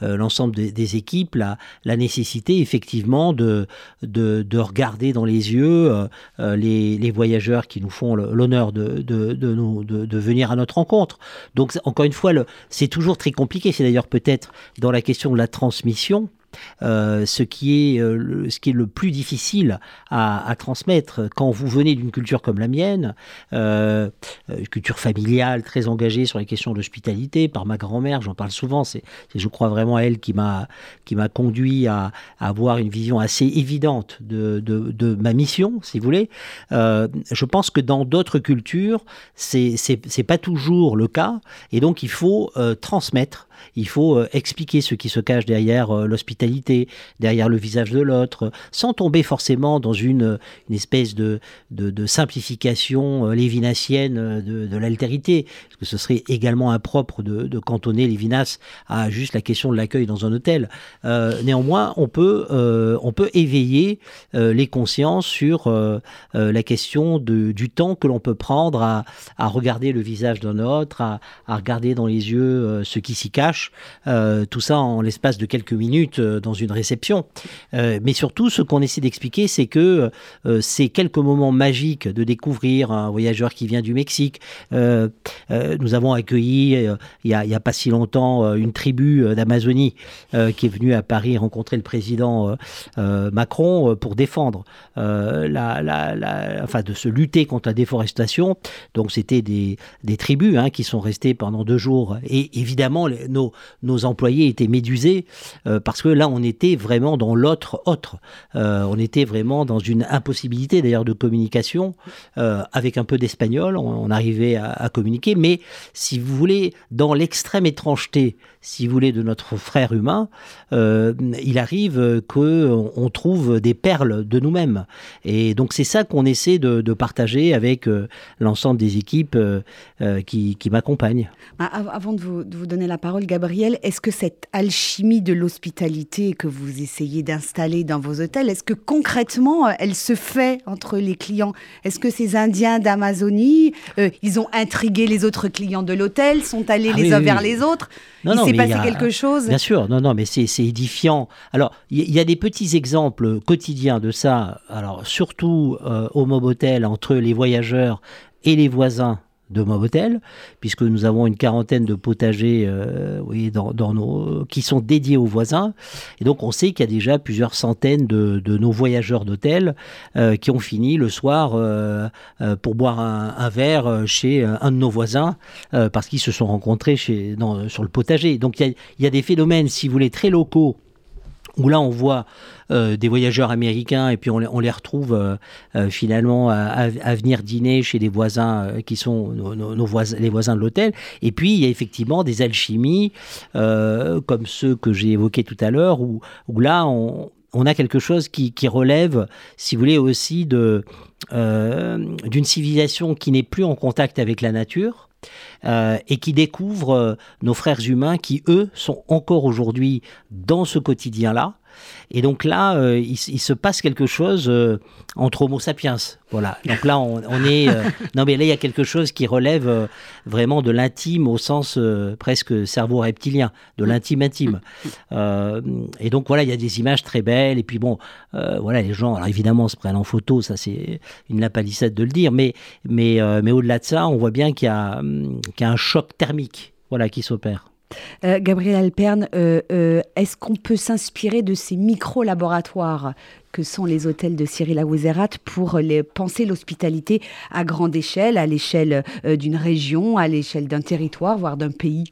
l'ensemble des, équipes la, nécessité effectivement de, de, de, regarder dans les yeux les, voyageurs qui nous font l'honneur de, de venir à notre rencontre. Donc, encore une fois, c'est toujours très compliqué. C'est d'ailleurs peut-être dans la question de la transmission euh, ce, qui est, euh, ce qui est le plus difficile à, transmettre. Quand vous venez d'une culture comme la mienne, euh, culture familiale très engagée sur les questions d'hospitalité, par ma grand-mère, j'en parle souvent, c'est je crois vraiment à elle qui m'a conduit à, avoir une vision assez évidente de, de, de ma mission, si vous voulez. je pense que dans d'autres cultures, c'est pas toujours le cas, et donc il faut transmettre il faut euh, expliquer ce qui se cache derrière euh, l'hospitalité, derrière le visage de l'autre, sans tomber forcément dans une, espèce de, simplification euh, lévinassienne de, l'altérité, parce que ce serait également impropre de, cantonner Lévinas à juste la question de l'accueil dans un hôtel. néanmoins, on peut, on peut éveiller les consciences sur la question du temps que l'on peut prendre à, regarder le visage d'un autre, à, à, regarder dans les yeux ce qui s'y cache euh, tout ça en l'espace de quelques minutes euh, dans une réception. Euh, mais surtout, ce qu'on essaie d'expliquer, c'est que ces quelques moments magiques de découvrir un voyageur qui vient du Mexique, nous avons accueilli il n'y a, pas si longtemps une tribu d'Amazonie qui est venue à Paris rencontrer le président Macron pour défendre la, enfin de se lutter contre la déforestation. Donc c'était des, tribus hein, qui sont restées pendant deux jours. Et évidemment, nos, employés étaient médusés euh, parce que là, on était vraiment dans l'autre autre. Euh, on était vraiment dans une impossibilité d'ailleurs de communication. Euh, avec un peu d'espagnol, on, arrivait à, communiquer. Mais si vous voulez, dans l'extrême étrangeté, si vous voulez, de notre frère humain, il arrive qu'on on trouve des perles de nous-mêmes. Et donc c'est ça qu'on essaie de, partager avec l'ensemble des équipes qui, m'accompagnent. Ah, avant de vous, de vous donner la parole, Gabriel, est-ce que cette alchimie de l'hospitalité que vous essayez d'installer dans vos hôtels, est-ce que concrètement, euh, elle se fait entre les clients? Est-ce que ces Indiens d'Amazonie, euh, ils ont intrigué les autres clients de l'hôtel, sont allés ah les uns vers les autres? Non, Quelque chose Bien sûr, non, non, mais c'est édifiant. Alors, il y, a des petits exemples quotidiens de ça. Alors, surtout euh, au Mobotel, entre les voyageurs et les voisins de Mobotel, puisque nous avons une quarantaine de potagers euh, oui, dans, dans, nos, qui sont dédiés aux voisins. Et donc on sait qu'il y a déjà plusieurs centaines de, de nos voyageurs d'hôtel euh, qui ont fini le soir euh, pour boire un, un, verre chez un de nos voisins, parce qu'ils se sont rencontrés chez, dans, sur le potager. Donc il y, a, il y a des phénomènes, si vous voulez, très locaux où là on voit euh, des voyageurs américains et puis on, les retrouve euh, euh, finalement à, venir dîner chez des voisins qui sont nos, voisins, les voisins de l'hôtel. Et puis il y a effectivement des alchimies comme ceux que j'ai évoqués tout à l'heure où, là on, a quelque chose qui, relève, si vous voulez, aussi d'une civilisation qui n'est plus en contact avec la nature, euh, et qui découvrent euh, nos frères humains qui, eux, sont encore aujourd'hui dans ce quotidien-là. Et donc là, euh, il, il, se passe quelque chose euh, entre Homo sapiens. Voilà. Donc là, on, on est. Euh, non, mais là, il y a quelque chose qui relève vraiment de l'intime au sens presque cerveau reptilien, de l'intime intime. et donc voilà, il y a des images très belles. Et puis bon, voilà, les gens, alors évidemment, se prennent en photo. Ça, c'est une lapalissade de le dire. Mais, mais, mais au-delà de ça, on voit bien qu'il y, qu y, a un choc thermique voilà, qui s'opère. Euh, Gabriel Alperne, euh, euh, est-ce qu'on peut s'inspirer de ces micro-laboratoires que sont les hôtels de Cyril Aouzerat pour penser l'hospitalité à grande échelle, à l'échelle euh, d'une région, à l'échelle d'un territoire, voire d'un pays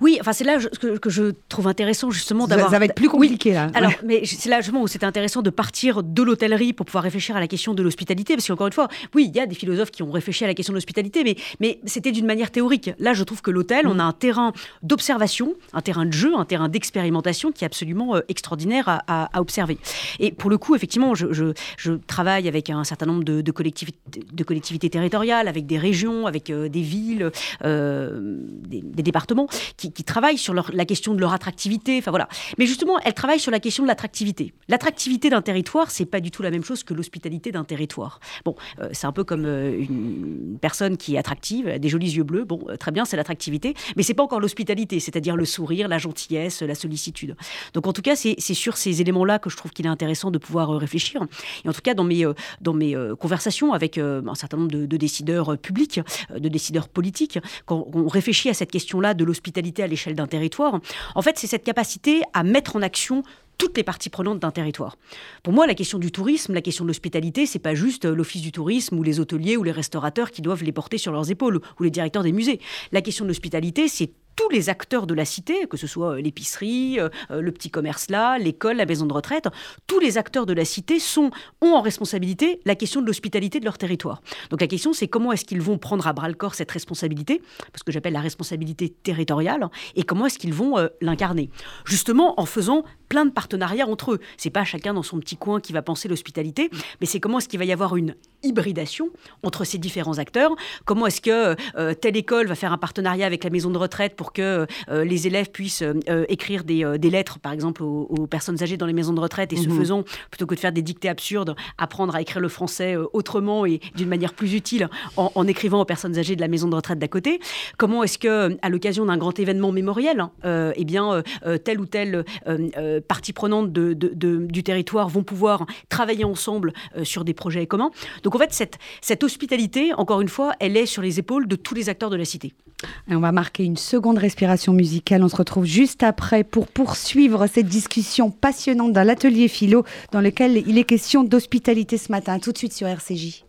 oui, enfin c'est là que, que, je trouve intéressant justement d'avoir. Ça va être plus compliqué oui. là. Alors, ouais. mais c'est là justement où c'est intéressant de partir de l'hôtellerie pour pouvoir réfléchir à la question de l'hospitalité, parce qu'encore une fois, oui, il y a des philosophes qui ont réfléchi à la question de l'hospitalité, mais mais c'était d'une manière théorique. Là, je trouve que l'hôtel, mmh. on a un terrain d'observation, un terrain de jeu, un terrain d'expérimentation qui est absolument euh, extraordinaire à, à, à, observer. Et pour le coup, effectivement, je, je, je, travaille avec un certain nombre de, de, collectivités, de collectivités territoriales, avec des régions, avec euh, des villes, euh, des, des départements qui, travaillent sur la question de leur attractivité. Enfin voilà. Mais justement, elles travaillent sur la question de l'attractivité. L'attractivité d'un territoire, c'est pas du tout la même chose que l'hospitalité d'un territoire. Bon, euh, c'est un peu comme euh, une personne qui est attractive, a des jolis yeux bleus. Bon, euh, très bien, c'est l'attractivité, mais c'est pas encore l'hospitalité, c'est-à-dire le sourire, la gentillesse, la sollicitude. Donc en tout cas, c'est sur ces éléments-là que je trouve qu'il est intéressant de pouvoir réfléchir. Et en tout cas, dans mes, conversations avec un certain nombre de, de décideurs publics, de décideurs politiques, quand on réfléchit à cette question-là de l'hospitalité à l'échelle d'un territoire, en fait, c'est cette capacité à mettre en action toutes les parties prenantes d'un territoire. Pour moi, la question du tourisme, la question de l'hospitalité, c'est pas juste l'office du tourisme ou les hôteliers ou les restaurateurs qui doivent les porter sur leurs épaules ou les directeurs des musées. La question de l'hospitalité, c'est tous les acteurs de la cité, que ce soit l'épicerie, euh, le petit commerce là, l'école, la maison de retraite, tous les acteurs de la cité sont, ont en responsabilité la question de l'hospitalité de leur territoire. Donc la question c'est comment est-ce qu'ils vont prendre à bras le corps cette responsabilité, parce que j'appelle la responsabilité territoriale, et comment est-ce qu'ils vont euh, l'incarner. Justement en faisant plein de partenariats entre eux. C'est pas chacun dans son petit coin qui va penser l'hospitalité, mais c'est comment est-ce qu'il va y avoir une hybridation entre ces différents acteurs. Comment est-ce que euh, telle école va faire un partenariat avec la maison de retraite pour que euh, les élèves puissent euh, écrire des, euh, des, lettres, par exemple, aux, aux, personnes âgées dans les maisons de retraite et mmh. ce faisant, plutôt que de faire des dictées absurdes, apprendre à écrire le français euh, autrement et d'une manière plus utile en, en, écrivant aux personnes âgées de la maison de retraite d'à côté. Comment est-ce que, à l'occasion d'un grand événement mémoriel, hein, eh bien, telle ou telle partie prenante de, de, de, du territoire vont pouvoir travailler ensemble sur des projets communs. Donc en fait, cette, cette hospitalité, encore une fois, elle est sur les épaules de tous les acteurs de la cité. Et on va marquer une seconde respiration musicale. On se retrouve juste après pour poursuivre cette discussion passionnante dans l'atelier philo dans lequel il est question d'hospitalité ce matin. Tout de suite sur RCJ.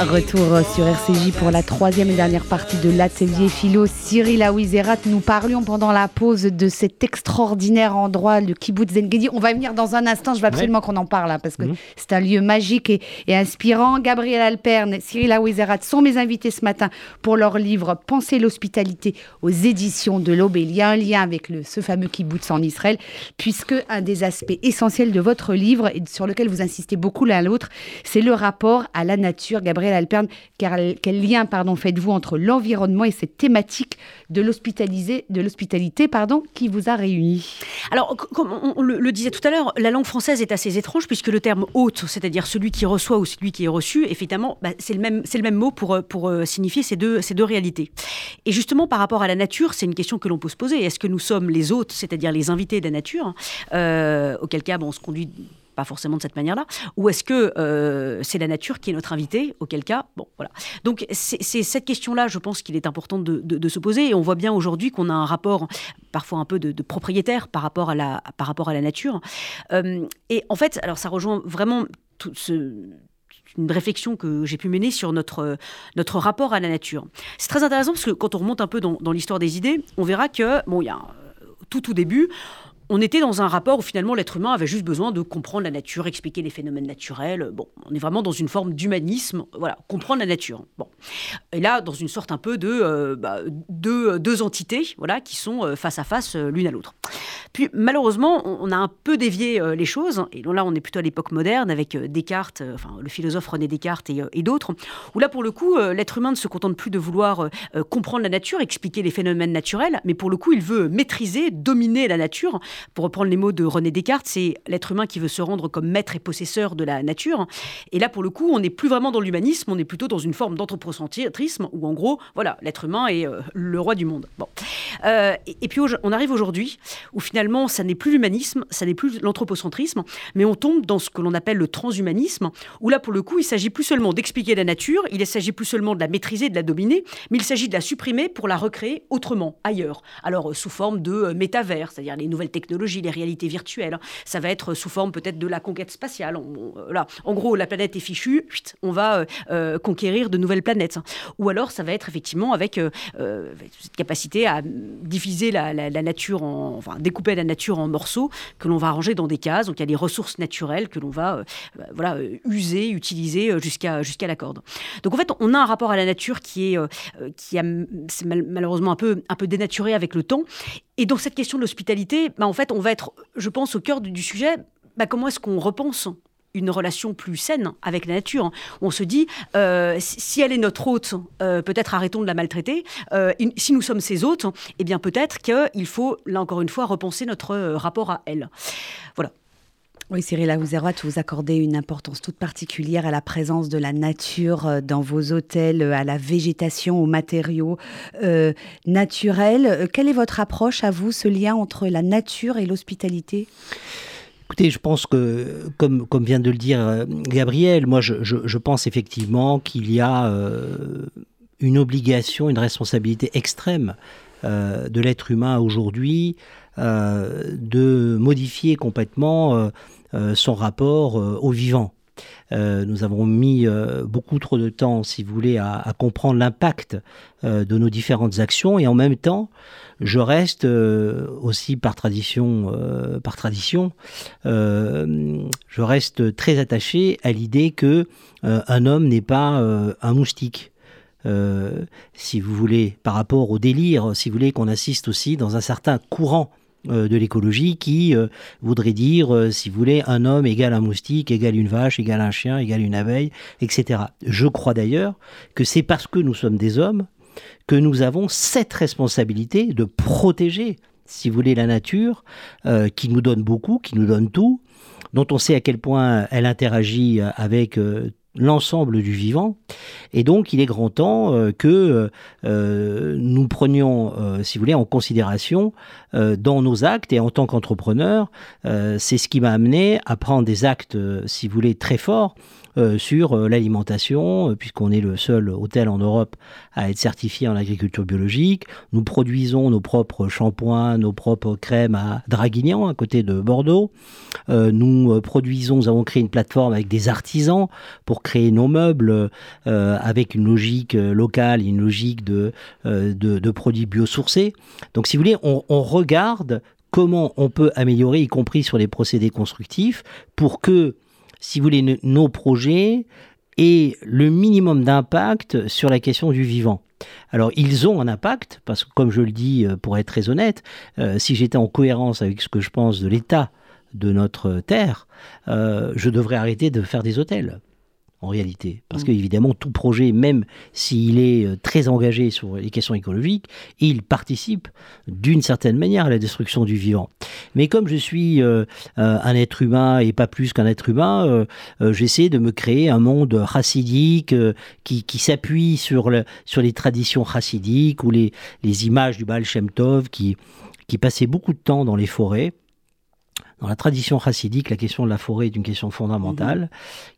Retour sur RCJ pour la troisième et dernière partie de l'atelier philo. Cyril Aouizerat, nous parlions pendant la pause de cet extraordinaire endroit, le kibbutz Zengedi. On va venir dans un instant, je veux absolument qu'on en parle, hein, parce que mhm. c'est un lieu magique et, inspirant. Gabriel Alperne, Cyril Aouizerat sont mes invités ce matin pour leur livre Penser l'hospitalité aux éditions de l'Aube. Il y a un lien avec le, ce fameux kibbutz en Israël, puisque un des aspects essentiels de votre livre, et sur lequel vous insistez beaucoup l'un l'autre, c'est le rapport à la nature. Gabriel Quel lien pardon, faites-vous entre l'environnement et cette thématique de l'hospitalité pardon, qui vous a réunis? Alors, comme on, le, disait tout à l'heure, la langue française est assez étrange puisque le terme hôte, c'est-à-dire celui qui reçoit ou celui qui est reçu, effectivement, bah, c'est le, même, le même mot pour, pour euh, signifier ces deux, ces deux réalités. Et justement, par rapport à la nature, c'est une question que l'on peut se poser. Est-ce que nous sommes les hôtes, c'est-à-dire les invités de la nature euh, Auquel cas, bon, on se conduit pas forcément de cette manière-là Ou est-ce que euh, c'est la nature qui est notre invité Auquel cas, bon, voilà. Donc c'est cette question-là, je pense qu'il est important de, se poser. Et on voit bien aujourd'hui qu'on a un rapport parfois un peu de, propriétaire par rapport à la, par rapport à la nature. Euh, et en fait, alors ça rejoint vraiment tout ce, une réflexion que j'ai pu mener sur notre, notre rapport à la nature. C'est très intéressant parce que quand on remonte un peu dans, l'histoire des idées, on verra que, bon, il y a tout tout début, on était dans un rapport où finalement l'être humain avait juste besoin de comprendre la nature, expliquer les phénomènes naturels. Bon, on est vraiment dans une forme d'humanisme, voilà, comprendre la nature. Bon, et là, dans une sorte un peu de euh, bah, deux, entités, voilà, qui sont euh, face à face euh, l'une à l'autre. Puis malheureusement, on, a un peu dévié les choses, et là, on est plutôt à l'époque moderne avec Descartes, enfin le philosophe René Descartes et, et d'autres, où là, pour le coup, l'être humain ne se contente plus de vouloir comprendre la nature, expliquer les phénomènes naturels, mais pour le coup, il veut maîtriser, dominer la nature pour reprendre les mots de René Descartes, c'est l'être humain qui veut se rendre comme maître et possesseur de la nature. Et là, pour le coup, on n'est plus vraiment dans l'humanisme, on est plutôt dans une forme d'anthropocentrisme où, en gros, voilà, l'être humain est euh, le roi du monde. Bon. Euh, et, puis, on arrive aujourd'hui où finalement, ça n'est plus l'humanisme, ça n'est plus l'anthropocentrisme, mais on tombe dans ce que l'on appelle le transhumanisme, où là, pour le coup, il s'agit plus seulement d'expliquer la nature, il s'agit plus seulement de la maîtriser, de la dominer, mais il s'agit de la supprimer pour la recréer autrement, ailleurs. Alors, euh, sous forme de métavers, c'est-à-dire les nouvelles technologies technologies, les réalités virtuelles. Ça va être sous forme peut-être de la conquête spatiale. Euh, En gros, la planète est fichue, on va euh, euh, conquérir de nouvelles planètes. Ou alors, ça va être effectivement avec cette capacité à diviser la, nature, en, enfin découper la nature en morceaux que l'on va ranger dans des cases. Donc, il y a des ressources naturelles que l'on va voilà, user, utiliser jusqu'à jusqu'à la corde. Donc, en fait, on a un rapport à la nature qui est, qui a, malheureusement un peu, un peu dénaturé avec le temps. Et dans cette question de l'hospitalité, bah, en fait, on va être, je pense, au cœur du, sujet. Bah, comment est-ce qu'on repense une relation plus saine avec la nature? On se dit, euh, si elle est notre hôte, euh, peut-être arrêtons de la maltraiter. Euh, si nous sommes ses hôtes, eh bien peut-être qu'il faut, là encore une fois, repenser notre rapport à elle. Voilà. Oui, Cyril Aouzeroat, vous accordez une importance toute particulière à la présence de la nature euh, dans vos hôtels, euh, à la végétation, aux matériaux euh, naturels. Quelle est votre approche à vous, ce lien entre la nature et l'hospitalité? Écoutez, je pense que, comme, vient de le dire Gabriel, moi je, pense effectivement qu'il y a une obligation, une responsabilité extrême de l'être humain aujourd'hui de modifier complètement son rapport euh, au vivant. Euh, nous avons mis beaucoup trop de temps, si vous voulez, à, comprendre l'impact de nos différentes actions et en même temps, je reste aussi par tradition, par tradition, je reste très attaché à l'idée que un homme n'est pas un moustique. si vous voulez, par rapport au délire, si vous voulez, qu'on assiste aussi dans un certain courant euh, de l'écologie qui euh, voudrait dire, euh, si vous voulez, un homme égale un moustique, égale une vache, égale un chien, égale une abeille, etc. Je crois d'ailleurs que c'est parce que nous sommes des hommes que nous avons cette responsabilité de protéger, si vous voulez, la nature, qui nous donne beaucoup, qui nous donne tout, dont on sait à quel point elle interagit avec l'ensemble du vivant. Et donc, il est grand temps euh, que euh, nous prenions, euh, si vous voulez, en considération dans nos actes. Et en tant qu'entrepreneur, c'est ce qui m'a amené à prendre des actes, si vous voulez, très forts sur euh, l'alimentation, euh, puisqu'on est le seul hôtel en Europe à être certifié en agriculture biologique. Nous produisons nos propres shampoings, nos propres crèmes à Draguignan, à côté de Bordeaux. nous produisons, nous avons créé une plateforme avec des artisans pour créer nos meubles avec une logique locale, une logique de, produits biosourcés. Donc si vous voulez, on regarde comment on peut améliorer, y compris sur les procédés constructifs, pour que si vous voulez, nos projets aient le minimum d'impact sur la question du vivant. Alors, ils ont un impact, parce que, comme je le dis, euh, pour être très honnête, euh, si j'étais en cohérence avec ce que je pense de l'état de notre Terre, euh, je devrais arrêter de faire des hôtels en réalité. Parce mm. que évidemment, tout projet, même s'il est euh, très engagé sur les questions écologiques, il participe d'une certaine manière à la destruction du vivant. Mais comme je suis euh, euh, un être humain et pas plus qu'un être humain, j'essaie de me créer un monde chassidique qui, qui s'appuie sur, le, sur les traditions chassidiques ou les, les images du Baal Shem Tov qui, qui passait beaucoup de temps dans les forêts dans la tradition chassidique, la question de la forêt est une question fondamentale, mhm.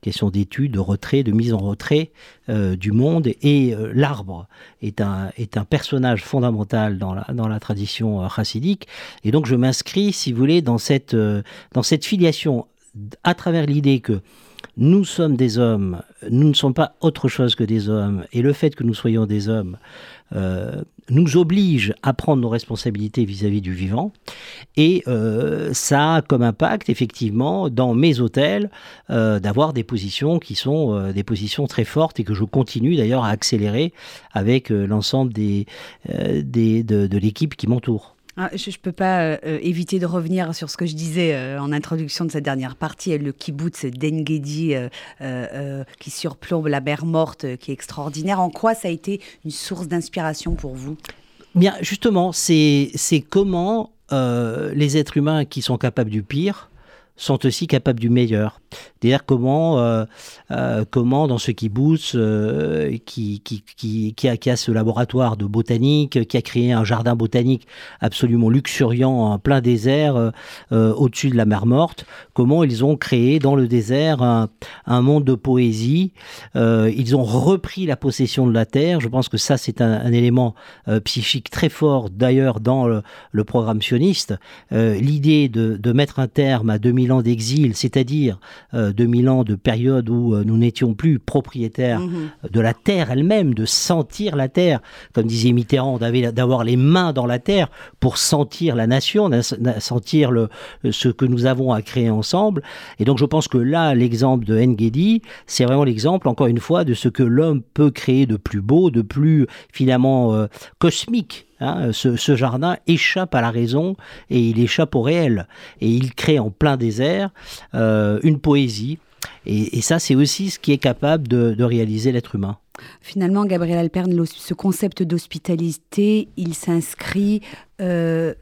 question d'étude, de retrait, de mise en retrait euh, du monde. Et euh, l'arbre est un, est un personnage fondamental dans la, dans la tradition euh, chassidique. Et donc je m'inscris, si vous voulez, dans cette, dans cette filiation à travers l'idée que nous sommes des hommes, nous ne sommes pas autre chose que des hommes, et le fait que nous soyons des hommes euh, nous oblige à prendre nos responsabilités vis-à-vis du vivant. Et euh, ça a comme impact, effectivement, dans mes hôtels, euh, d'avoir des positions qui sont des positions très fortes et que je continue d'ailleurs à accélérer avec l'ensemble de l'équipe qui m'entoure. Ah, je ne peux pas euh, euh, éviter de revenir sur ce que je disais euh, en introduction de cette dernière partie, le kibbutz d'Engedi qui surplombe la mer morte, qui est extraordinaire. En quoi ça a été une source d'inspiration pour vous? Bien, justement, c'est comment les êtres humains qui sont capables du pire sont aussi capables du meilleur. D'ailleurs, comment, euh, euh, comment dans ce euh, qui, qui, qui, a, ce laboratoire de botanique, qui a créé un jardin botanique absolument luxuriant en plein désert au-dessus de la mer morte, comment ils ont créé dans le désert un, monde de poésie. ils ont repris la possession de la terre. Je pense que ça, c'est un, élément psychique très fort, d'ailleurs, dans le, le, programme sioniste. L'idée de, de mettre un terme à 2000 ans d'exil, c'est-à-dire 2000 euh, ans de période où euh, nous n'étions plus propriétaires mhm. de la terre elle-même, de sentir la terre, comme disait Mitterrand, d'avoir les mains dans la terre pour sentir la nation, sentir le, ce que nous avons à créer ensemble. Et donc je pense que là, l'exemple de Ngedi, c'est vraiment l'exemple, encore une fois, de ce que l'homme peut créer de plus beau, de plus finalement euh, cosmique Hein, ce, jardin échappe à la raison et il échappe au réel. Et il crée en plein désert euh, une poésie. Et, ça, c'est aussi ce qui est capable de, réaliser l'être humain. Finalement, Gabriel Alperne, ce concept d'hospitalité, il s'inscrit euh,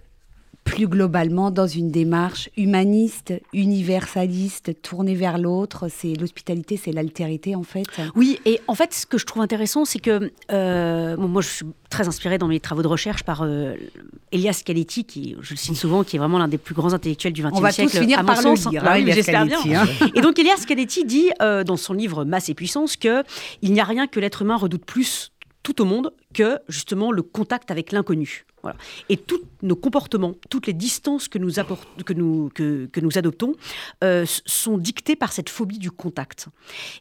plus globalement dans une démarche humaniste, universaliste, tournée vers l'autre. C'est l'hospitalité, c'est l'altérité en fait. Oui, et en fait, ce que je trouve intéressant, c'est que euh, moi, je suis très inspirée dans mes travaux de recherche par euh, Elias Canetti, qui, je le cite souvent, qui est vraiment l'un des plus grands intellectuels du XXe siècle. On va tous finir par le dire, hein, j'espère bien. Hein. Et donc, Elias Canetti dit euh, dans son livre Masse et puissance que il n'y a rien que l'être humain redoute plus tout au monde que justement le contact avec l'inconnu. Et tous nos comportements, toutes les distances que nous, adoptons euh, sont dictées par cette phobie du contact.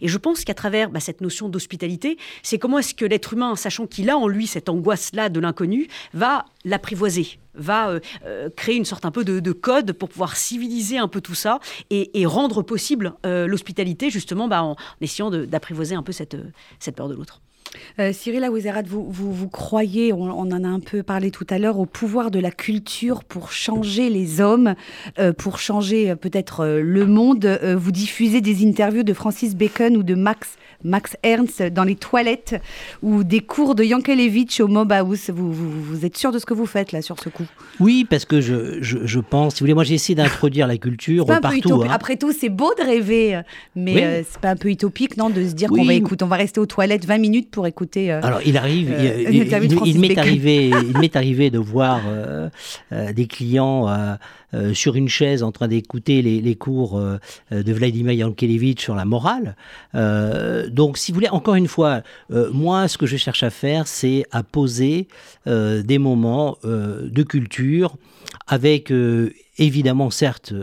Et je pense qu'à travers bah, cette notion d'hospitalité, c'est comment est-ce que l'être humain, sachant qu'il a en lui cette angoisse-là de l'inconnu, va l'apprivoiser va euh, euh, créer une sorte un peu de, code pour pouvoir civiliser un peu tout ça et, rendre possible l'hospitalité justement bah, en essayant d'apprivoiser un peu cette peur de l'autre. Euh, Cyril Aouizerat, vous, vous, vous, croyez, on, en a un peu parlé tout à l'heure, au pouvoir de la culture pour changer les hommes, euh, pour changer euh, peut-être le monde. vous diffusez des interviews de Francis Bacon ou de Max, Max Ernst dans les toilettes ou des cours de Yankelevitch au Mob House. Vous, vous, êtes sûr de ce que vous faites là sur ce coup? Oui, parce que je, je, pense, si vous voulez, moi j'ai essayé d'introduire la culture partout. Hein. Après tout, c'est beau de rêver, mais c'est pas un peu utopique, non, de se dire qu'on va écouter, on va rester aux toilettes 20 minutes pour écouter. Euh, Alors, il arrive, il, il, m'est arrivé, il m'est arrivé de voir euh, euh, des clients sur une chaise en train d'écouter les, les, cours de Vladimir Yankelevitch sur la morale. donc, si vous voulez, encore une fois, moi, ce que je cherche à faire, c'est à poser des moments de culture avec évidemment, certes,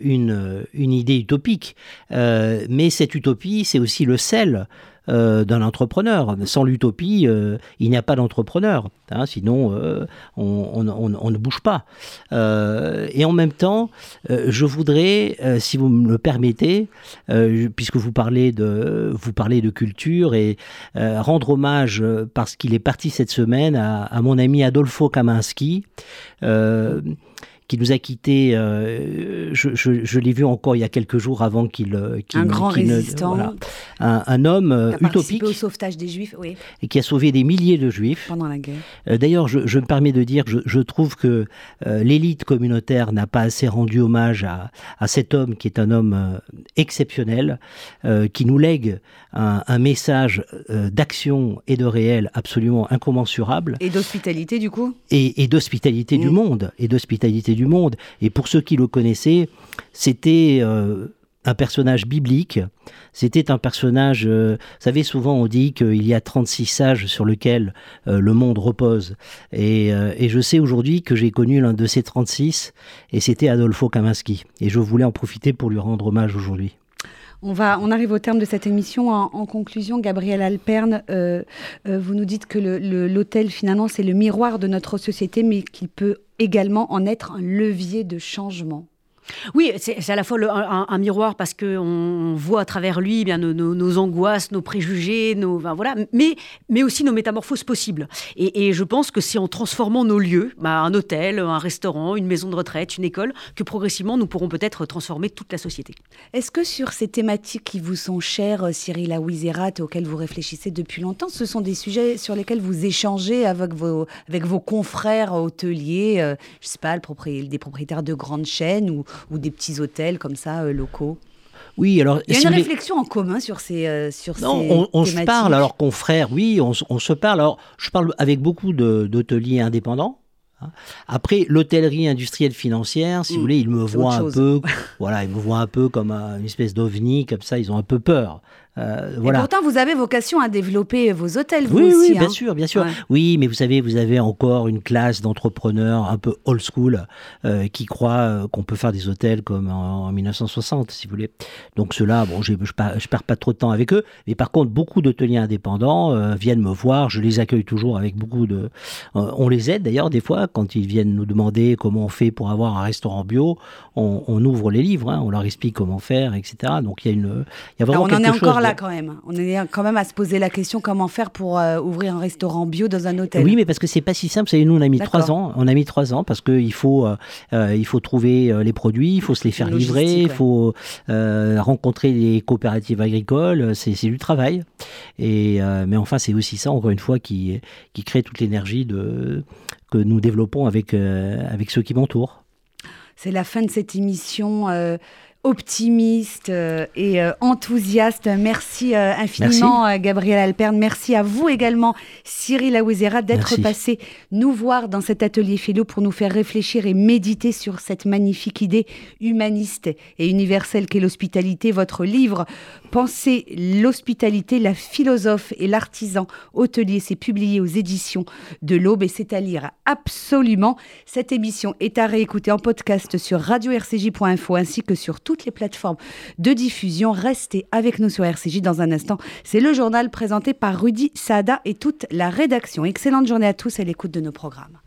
une, une idée utopique, mais cette utopie, c'est aussi le sel euh, d'un entrepreneur. Sans l'utopie, euh, il n'y a pas d'entrepreneur. Hein, sinon, euh, on, ne bouge pas. et en même temps, je voudrais, si vous me le permettez, puisque vous parlez de, vous parlez de culture, et rendre hommage, parce qu'il est parti cette semaine, à, à mon ami Adolfo Kaminski qui nous a quittés. Euh, je, l'ai vu encore il y a quelques jours avant qu'il. Euh, un grand résistant. un, homme euh, utopique. au sauvetage des Juifs, oui. Et qui a sauvé des milliers de Juifs. Pendant la guerre. D'ailleurs, je, me permets de dire, je, trouve que l'élite communautaire n'a pas assez rendu hommage à, à, cet homme qui est un homme exceptionnel, qui nous lègue un, un message d'action et de réel absolument incommensurable. Et d'hospitalité, du coup Et, et d'hospitalité du mm. monde. Et d'hospitalité du monde. Et pour ceux qui le connaissaient, c'était euh, un personnage biblique. C'était un personnage, euh, vous savez, souvent on dit qu'il y a 36 sages sur lesquels euh, le monde repose. Et, et je sais aujourd'hui que j'ai connu l'un de ces 36, et c'était Adolfo Kaminski. Et je voulais en profiter pour lui rendre hommage aujourd'hui. On, va, on arrive au terme de cette émission. En, conclusion, Gabriel Alperne, vous nous dites que l'hôtel, finalement, c'est le miroir de notre société, mais qu'il peut également en être un levier de changement. Oui, c'est à la fois un, miroir parce qu'on voit à travers lui eh bien nos, angoisses, nos préjugés, nos, voilà, mais, mais aussi nos métamorphoses possibles. Et, je pense que c'est en transformant nos lieux, bah, un hôtel, un restaurant, une maison de retraite, une école, que progressivement nous pourrons peut-être transformer toute la société. Est-ce que sur ces thématiques qui vous sont chères, Cyril Aouizerat, auxquelles vous réfléchissez depuis longtemps, ce sont des sujets sur lesquels vous échangez avec vos, avec vos confrères hôteliers, euh, je sais pas, le des propriétaires de grandes chaînes ou, ou des petits hôtels comme ça, euh, locaux oui, alors. Il y a une réflexion en commun sur ces. Euh, sur non, on, se parle, alors confrères, oui, on, on, se parle. Alors, je parle avec beaucoup d'hôteliers indépendants. Hein. Après, l'hôtellerie industrielle financière, si vous mm. voulez, ils me voient un peu, voilà, ils me voient un peu comme une espèce d'ovni, comme ça, ils ont un peu peur. Euh, voilà. Et pourtant, vous avez vocation à développer vos hôtels, vous oui, aussi. Oui, bien hein. sûr, bien sûr. Oui, mais vous savez, vous avez encore une classe d'entrepreneurs un peu old school euh, qui croient euh, qu'on peut faire des hôtels comme en, 1960, si vous voulez. Donc ceux-là, bon, je, je, perds pas trop de temps avec eux. Mais par contre, beaucoup d'hôteliers indépendants viennent me voir. Je les accueille toujours avec beaucoup de. on les aide d'ailleurs des fois quand ils viennent nous demander comment on fait pour avoir un restaurant bio. On, ouvre les livres, hein, on leur explique comment faire, etc. Donc il y a une, il y a vraiment quelque chose là quand même. On est quand même à se poser la question comment faire pour euh, ouvrir un restaurant bio dans un hôtel? Oui, mais parce que c'est pas si simple. Vous nous on a mis trois ans. On a mis trois ans parce qu'il faut euh, euh, il faut trouver les produits, il faut se les faire livrer, il faut rencontrer les coopératives agricoles. C'est du travail. Et mais enfin, c'est aussi ça encore une fois qui qui crée toute l'énergie que nous développons avec avec ceux qui m'entourent. C'est la fin de cette émission optimiste euh, et euh, enthousiaste. Merci euh, infiniment, Gabriel Alperne. Merci à vous également, Cyril Aouizera, d'être passé nous voir dans cet atelier philo pour nous faire réfléchir et méditer sur cette magnifique idée humaniste et universelle qu'est l'hospitalité. Votre livre, Pensez l'hospitalité, la philosophe et l'artisan hôtelier, s'est publié aux éditions de l'Aube et c'est à lire absolument. Cette émission est à réécouter en podcast sur radio-rcj.info ainsi que sur tout toutes les plateformes de diffusion. Restez avec nous sur RCJ dans un instant. C'est le journal présenté par Rudy Saada et toute la rédaction. Excellente journée à tous à l'écoute de nos programmes.